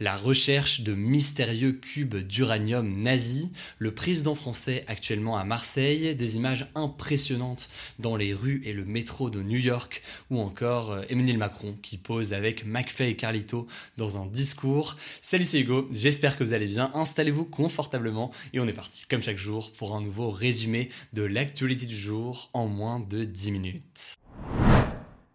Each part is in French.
La recherche de mystérieux cubes d'uranium nazi, le président français actuellement à Marseille, des images impressionnantes dans les rues et le métro de New York, ou encore euh, Emmanuel Macron qui pose avec McFay et Carlito dans un discours. Salut c'est Hugo, j'espère que vous allez bien, installez-vous confortablement et on est parti comme chaque jour pour un nouveau résumé de l'actualité du jour en moins de 10 minutes.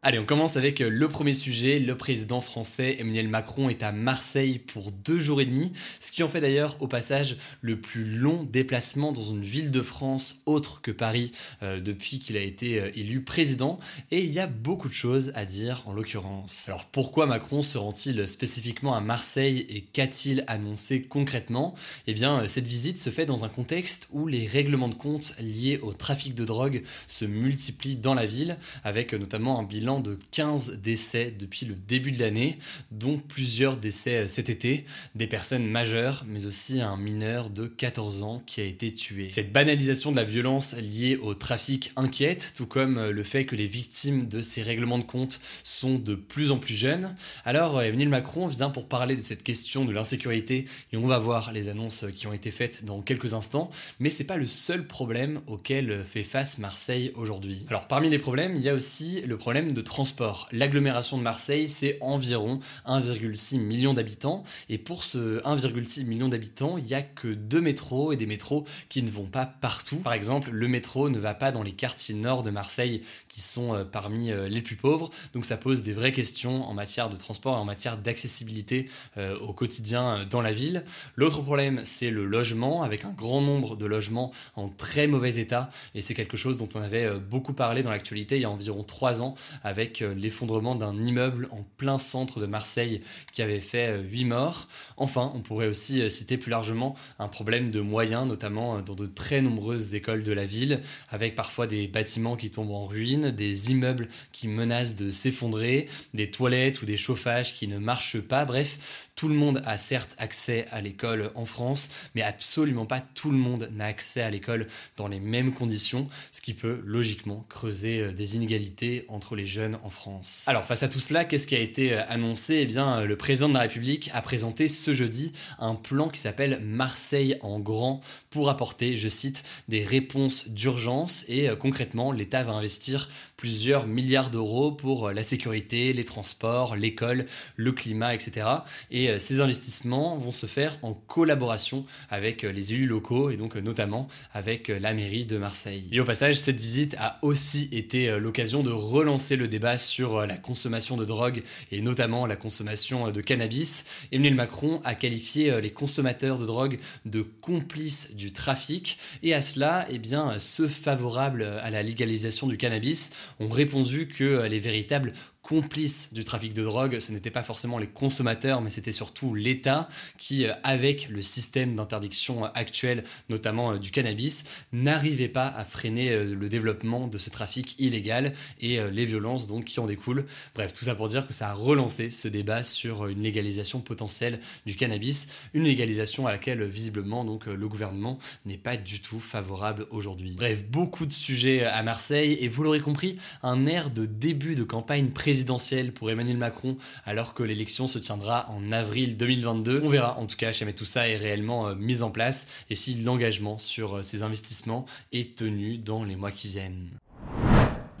Allez, on commence avec euh, le premier sujet. Le président français Emmanuel Macron est à Marseille pour deux jours et demi, ce qui en fait d'ailleurs au passage le plus long déplacement dans une ville de France autre que Paris euh, depuis qu'il a été euh, élu président. Et il y a beaucoup de choses à dire en l'occurrence. Alors pourquoi Macron se rend-il spécifiquement à Marseille et qu'a-t-il annoncé concrètement? Eh bien, cette visite se fait dans un contexte où les règlements de compte liés au trafic de drogue se multiplient dans la ville, avec notamment un bilan de 15 décès depuis le début de l'année, dont plusieurs décès euh, cet été, des personnes majeures, mais aussi un mineur de 14 ans qui a été tué. Cette banalisation de la violence liée au trafic inquiète, tout comme euh, le fait que les victimes de ces règlements de compte sont de plus en plus jeunes. Alors euh, Emmanuel Macron vient pour parler de cette question de l'insécurité et on va voir les annonces qui ont été faites dans quelques instants, mais c'est pas le seul problème auquel fait face Marseille aujourd'hui. Alors parmi les problèmes, il y a aussi le problème de transport. L'agglomération de Marseille, c'est environ 1,6 million d'habitants. Et pour ce 1,6 million d'habitants, il n'y a que deux métros et des métros qui ne vont pas partout. Par exemple, le métro ne va pas dans les quartiers nord de Marseille qui sont euh, parmi euh, les plus pauvres. Donc ça pose des vraies questions en matière de transport et en matière d'accessibilité euh, au quotidien dans la ville. L'autre problème, c'est le logement, avec un grand nombre de logements en très mauvais état. Et c'est quelque chose dont on avait beaucoup parlé dans l'actualité il y a environ trois ans avec euh, l'effondrement d'un immeuble en plein centre de Marseille qui avait fait 8 euh, morts. Enfin, on pourrait aussi euh, citer plus largement un problème de moyens, notamment dans de très nombreuses écoles de la ville, avec parfois des bâtiments qui tombent en ruine, des immeubles qui menacent de s'effondrer, des toilettes ou des chauffages qui ne marchent pas, bref, tout le monde a certes accès à l'école en France, mais absolument pas tout le monde n'a accès à l'école dans les mêmes conditions, ce qui peut logiquement creuser des inégalités entre les jeunes en France. Alors face à tout cela, qu'est-ce qui a été euh, annoncé? Eh bien, euh, le président de la République a présenté ce jeudi un plan qui s'appelle Marseille en grand pour apporter, je cite, des réponses d'urgence et concrètement, l'État va investir plusieurs milliards d'euros pour la sécurité, les transports, l'école, le climat, etc. Et euh, ces investissements vont se faire en collaboration avec euh, les élus locaux et donc euh, notamment avec la mairie de Marseille. Et au passage, cette visite a aussi été l'occasion de relancer le débat sur la consommation de drogue et notamment la consommation de cannabis. Emmanuel Macron a qualifié les consommateurs de drogue de complices du trafic et à cela, eh ceux favorables à la légalisation du cannabis ont répondu que les véritables complices du trafic de drogue, ce n'étaient pas forcément les consommateurs, mais c'était surtout l'État qui, euh, avec le système d'interdiction actuel, notamment euh, du cannabis, n'arrivait pas à freiner euh, le développement de ce trafic illégal et les violences donc qui en découlent. Bref, tout ça pour dire que ça a relancé ce débat sur une légalisation potentielle du cannabis, une légalisation à laquelle visiblement donc le gouvernement n'est pas du tout favorable aujourd'hui. Bref, beaucoup de sujets à Marseille et vous l'aurez compris, un air de début de campagne présidentielle pour Emmanuel Macron alors que l'élection se tiendra en avril 2022. On verra en tout cas jamais tout ça est réellement euh, mis en place et si l'engagement sur euh, ces investissements est tenu dans les mois qui viennent.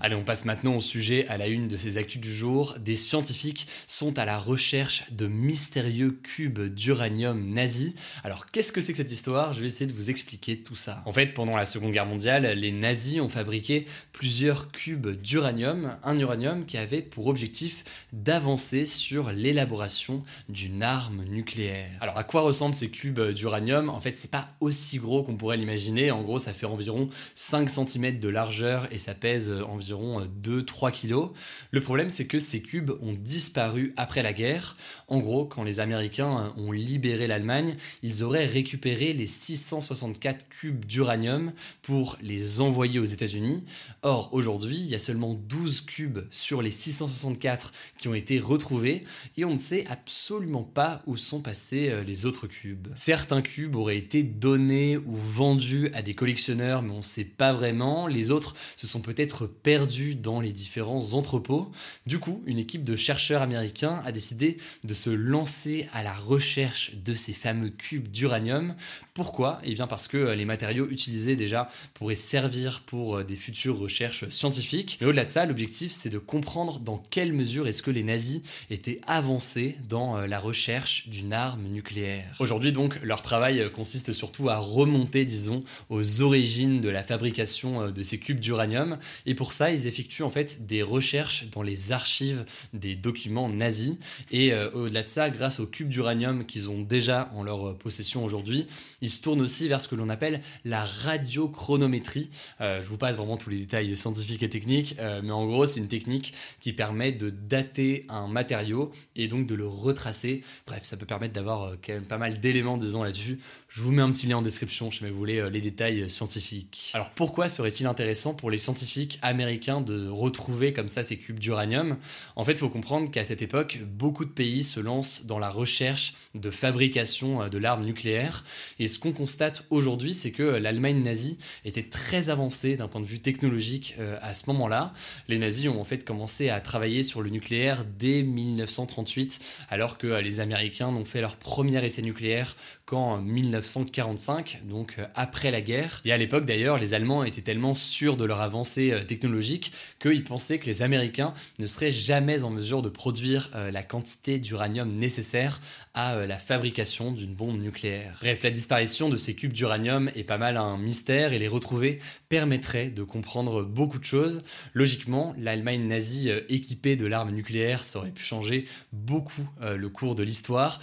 Allez, on passe maintenant au sujet à la une de ces actus du jour. Des scientifiques sont à la recherche de mystérieux cubes d'uranium nazis. Alors, qu'est-ce que c'est que cette histoire? Je vais essayer de vous expliquer tout ça. En fait, pendant la Seconde Guerre mondiale, les nazis ont fabriqué plusieurs cubes d'uranium, un uranium qui avait pour objectif d'avancer sur l'élaboration d'une arme nucléaire. Alors, à quoi ressemblent ces cubes d'uranium? En fait, c'est pas aussi gros qu'on pourrait l'imaginer. En gros, ça fait environ 5 cm de largeur et ça pèse environ 2-3 kilos. Le problème, c'est que ces cubes ont disparu après la guerre. En gros, quand les Américains ont libéré l'Allemagne, ils auraient récupéré les 664 cubes d'uranium pour les envoyer aux États-Unis. Or, aujourd'hui, il y a seulement 12 cubes sur les 664 qui ont été retrouvés et on ne sait absolument pas où sont passés euh, les autres cubes. Certains cubes auraient été donnés ou vendus à des collectionneurs, mais on ne sait pas vraiment. Les autres se sont peut-être perdus dans les différents entrepôts. Du coup, une équipe de chercheurs américains a décidé de se lancer à la recherche de ces fameux cubes d'uranium. Pourquoi? Eh bien parce que euh, les matériaux utilisés déjà pourraient servir pour euh, des futures recherches scientifiques. Mais au-delà de ça, l'objectif c'est de comprendre dans quelle mesure est-ce que les nazis étaient avancés dans euh, la recherche d'une arme nucléaire. Aujourd'hui donc, leur travail consiste surtout à remonter, disons, aux origines de la fabrication de ces cubes d'uranium. Et pour ça, ils effectuent en fait des recherches dans les archives des documents nazis. Et euh, au-delà de ça, grâce au cube d'uranium qu'ils ont déjà en leur possession aujourd'hui, ils se tournent aussi vers ce que l'on appelle la radiochronométrie. Euh, je vous passe vraiment tous les détails scientifiques et techniques, euh, mais en gros, c'est une technique qui permet de dater un matériau et donc de le retracer. Bref, ça peut permettre d'avoir quand même pas mal d'éléments, disons, là-dessus. Je vous mets un petit lien en description si vous voulez les détails scientifiques. Alors pourquoi serait-il intéressant pour les scientifiques américains de retrouver comme ça ces cubes d'uranium. En fait, il faut comprendre qu'à cette époque, beaucoup de pays se lancent dans la recherche de fabrication euh, de l'arme nucléaire. Et ce qu'on constate aujourd'hui, c'est que l'Allemagne nazie était très avancée d'un point de vue technologique euh, à ce moment-là. Les nazis ont en fait commencé à travailler sur le nucléaire dès 1938, alors que euh, les Américains n'ont fait leur premier essai nucléaire qu'en 1945, donc après la guerre. Et à l'époque d'ailleurs, les Allemands étaient tellement sûrs de leur avancée technologique qu'ils pensaient que les Américains ne seraient jamais en mesure de produire euh, la quantité d'uranium nécessaire à euh, la fabrication d'une bombe nucléaire. Bref, la disparition de ces cubes d'uranium est pas mal un mystère et les retrouver permettrait de comprendre beaucoup de choses. Logiquement, l'Allemagne nazie euh, équipée de l'arme nucléaire, ça aurait pu changer beaucoup le cours de l'histoire.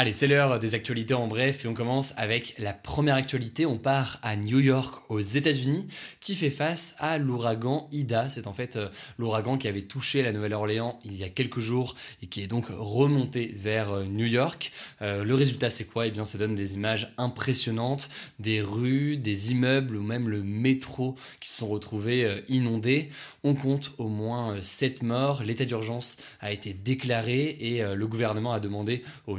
Allez, c'est l'heure des actualités en bref et on commence avec la première actualité. On part à New York aux États-Unis qui fait face à l'ouragan Ida. C'est en fait euh, l'ouragan qui avait touché la Nouvelle-Orléans il y a quelques jours et qui est donc remonté vers euh, New York. Euh, le résultat c'est quoi? Eh bien ça donne des images impressionnantes, des rues, des immeubles ou même le métro qui se sont retrouvés inondés. On compte au moins 7 morts. L'état d'urgence a été déclaré et le gouvernement a demandé aux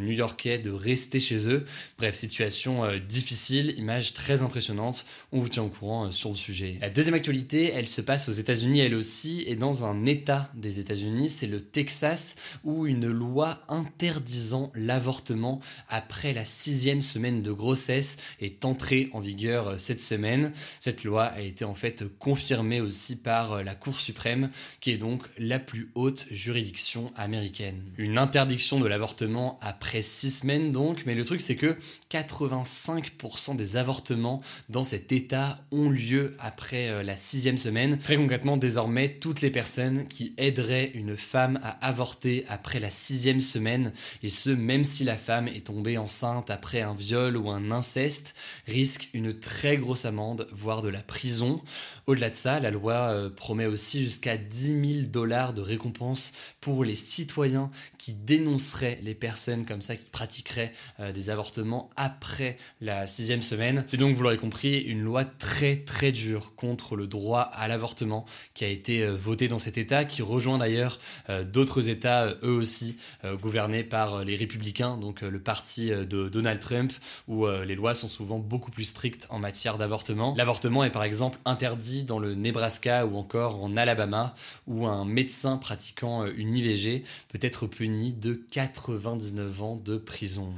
De rester chez eux. Bref, situation euh, difficile, image très impressionnante. On vous tient au courant euh, sur le sujet. La deuxième actualité, elle se passe aux États-Unis elle aussi, et dans un État des États-Unis, c'est le Texas, où une loi interdisant l'avortement après la sixième semaine de grossesse est entrée en vigueur euh, cette semaine. Cette loi a été en fait confirmée aussi par la Cour suprême, qui est donc la plus haute juridiction américaine. Une interdiction de l'avortement après six semaines donc, mais le truc c'est que 85% des avortements dans cet état ont lieu après euh, la sixième semaine. Très concrètement, désormais, toutes les personnes qui aideraient une femme à avorter après la sixième semaine, et ce même si la femme est tombée enceinte après un viol ou un inceste, risquent une très grosse amende, voire de la prison. Au-delà de ça, la loi euh, promet aussi jusqu'à 10 000 dollars de récompense pour les citoyens qui dénonceraient les personnes comme ça qui pratiqueraient euh, des avortements après la sixième semaine. C'est donc, vous l'aurez compris, une loi très très dure contre le droit à l'avortement qui a été euh, votée dans cet État, qui rejoint d'ailleurs euh, d'autres États, eux aussi, gouvernés par les républicains, donc le parti de Donald Trump, où les lois sont souvent beaucoup plus strictes en matière d'avortement. L'avortement est par exemple interdit dans le Nebraska ou encore en Alabama, où un médecin pratiquant une IVG peut être puni de 99 ans de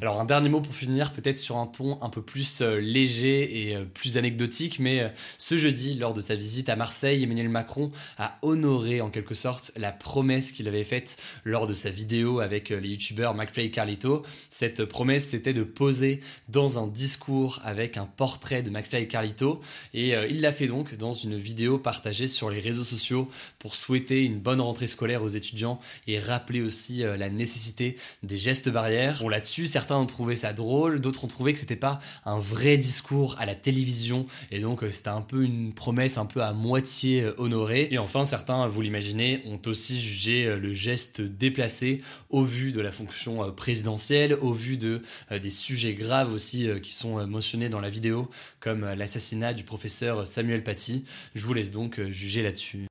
Alors un dernier mot pour finir, peut-être sur un ton un peu plus euh, léger et euh, plus anecdotique, mais ce jeudi, lors de sa visite à Marseille, Emmanuel Macron a honoré en quelque sorte la promesse qu'il avait faite lors de sa vidéo avec les youtubeurs McFly et Carlito. Cette promesse, c'était de poser dans un discours avec un portrait de McFly et Carlito, et il l'a fait donc dans une vidéo partagée sur les réseaux sociaux pour souhaiter une bonne rentrée scolaire aux étudiants et rappeler aussi la nécessité des gestes barrières. Bon, là-dessus, certains ont trouvé ça drôle, d'autres ont trouvé que c'était pas un vrai discours à la télévision, et donc euh, c'était un peu une promesse un peu à moitié euh, honorée. Et enfin, certains, vous l'imaginez, ont aussi jugé euh, le geste déplacé au vu de la fonction présidentielle, au vu de des sujets graves aussi qui sont mentionnés dans la vidéo, comme l'assassinat du professeur Samuel Paty. Je vous laisse donc juger là-dessus.